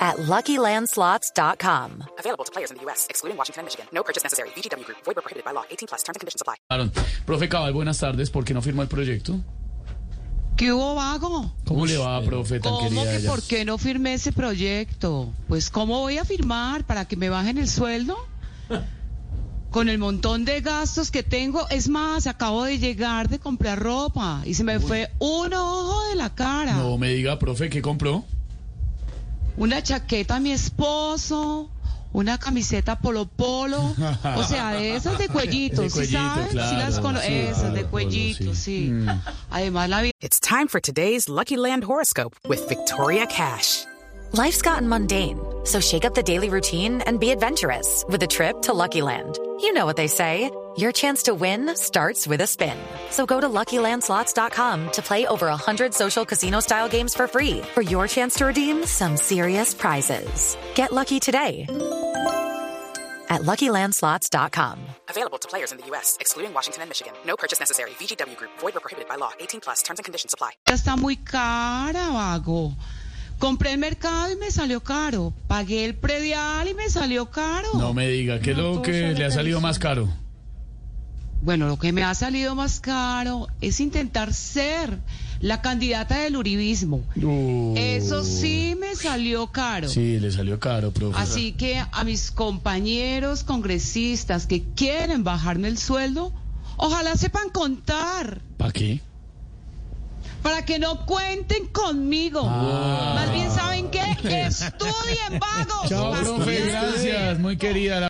at LuckyLandSlots.com. Available to players in the U.S., excluding Washington and Michigan. No purchase necessary. VGW Group. Void where prohibited by law. 18 plus. Terms and conditions apply. Aaron, Profe Cabal, buenas tardes. ¿Por qué no firmó el proyecto? ¿Qué hubo, vago? ¿Cómo le va, profe, tan ¿Cómo querida que ella? por qué no firmé ese proyecto? Pues, ¿cómo voy a firmar? ¿Para que me bajen el sueldo? Con el montón de gastos que tengo. Es más, acabo de llegar de comprar ropa y se me fue un ojo de la cara. No me diga, profe, ¿qué compró? Una chaqueta a mi esposo. Una camiseta polo polo, o sea, de esas de cuellito, De ¿sí cuellito, sabes? Sí las cono- sí, esas de polo, cuellito, sí. sí. Mm. Además la vi It's time for today's Lucky Land horoscope with Victoria Cash. Life's gotten mundane, so shake up the daily routine and be adventurous with a trip to Lucky Land. You know what they say. Your chance to win starts with a spin. So go to LuckyLandSlots.com to play over 100 social casino-style games for free for your chance to redeem some serious prizes. Get lucky today at LuckyLandSlots.com. Available to players in the U.S., excluding Washington and Michigan. No purchase necessary. VGW Group. Void where prohibited by law. 18 plus. Terms and conditions apply. está muy cara, vago. Compré el mercado y me salió caro. Pagué el predial y me salió caro. No me diga, ¿qué es lo que le ha salido carísimo. más caro? Bueno, lo que me ha salido más caro es intentar ser la candidata del uribismo. Uh, Eso sí me salió caro. Sí, le salió caro, profe. Así que a mis compañeros congresistas que quieren bajarme el sueldo, ojalá sepan contar. ¿Para qué? para que no cuenten conmigo. Ah. Más bien, ¿saben qué? Estudien, vagos. Chao, profe, gracias, muy querida.